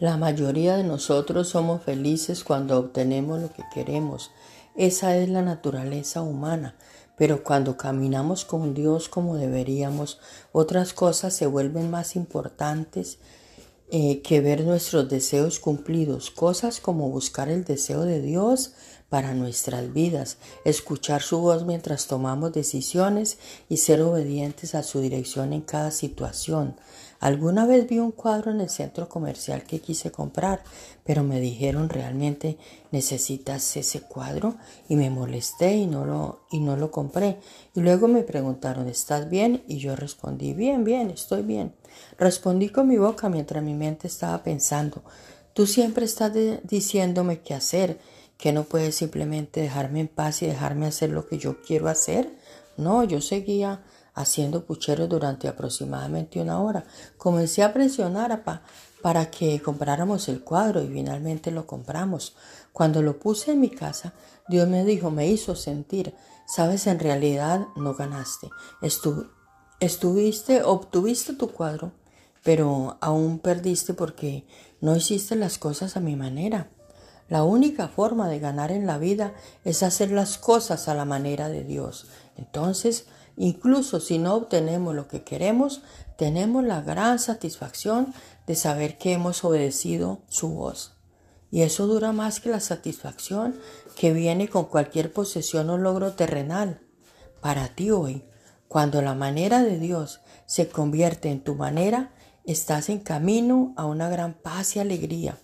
La mayoría de nosotros somos felices cuando obtenemos lo que queremos. Esa es la naturaleza humana. Pero cuando caminamos con Dios como deberíamos, otras cosas se vuelven más importantes eh, que ver nuestros deseos cumplidos. Cosas como buscar el deseo de Dios para nuestras vidas, escuchar su voz mientras tomamos decisiones y ser obedientes a su dirección en cada situación. Alguna vez vi un cuadro en el centro comercial que quise comprar, pero me dijeron realmente necesitas ese cuadro y me molesté y no lo, y no lo compré. Y luego me preguntaron ¿estás bien? Y yo respondí bien, bien, estoy bien. Respondí con mi boca mientras mi mente estaba pensando tú siempre estás diciéndome qué hacer, que no puedes simplemente dejarme en paz y dejarme hacer lo que yo quiero hacer. No, yo seguía haciendo pucheros durante aproximadamente una hora. Comencé a presionar para que compráramos el cuadro y finalmente lo compramos. Cuando lo puse en mi casa, Dios me dijo, me hizo sentir, sabes, en realidad no ganaste. estuviste, obtuviste tu cuadro, pero aún perdiste porque no hiciste las cosas a mi manera. La única forma de ganar en la vida es hacer las cosas a la manera de Dios. Entonces, Incluso si no obtenemos lo que queremos, tenemos la gran satisfacción de saber que hemos obedecido su voz. Y eso dura más que la satisfacción que viene con cualquier posesión o logro terrenal. Para ti hoy, cuando la manera de Dios se convierte en tu manera, estás en camino a una gran paz y alegría.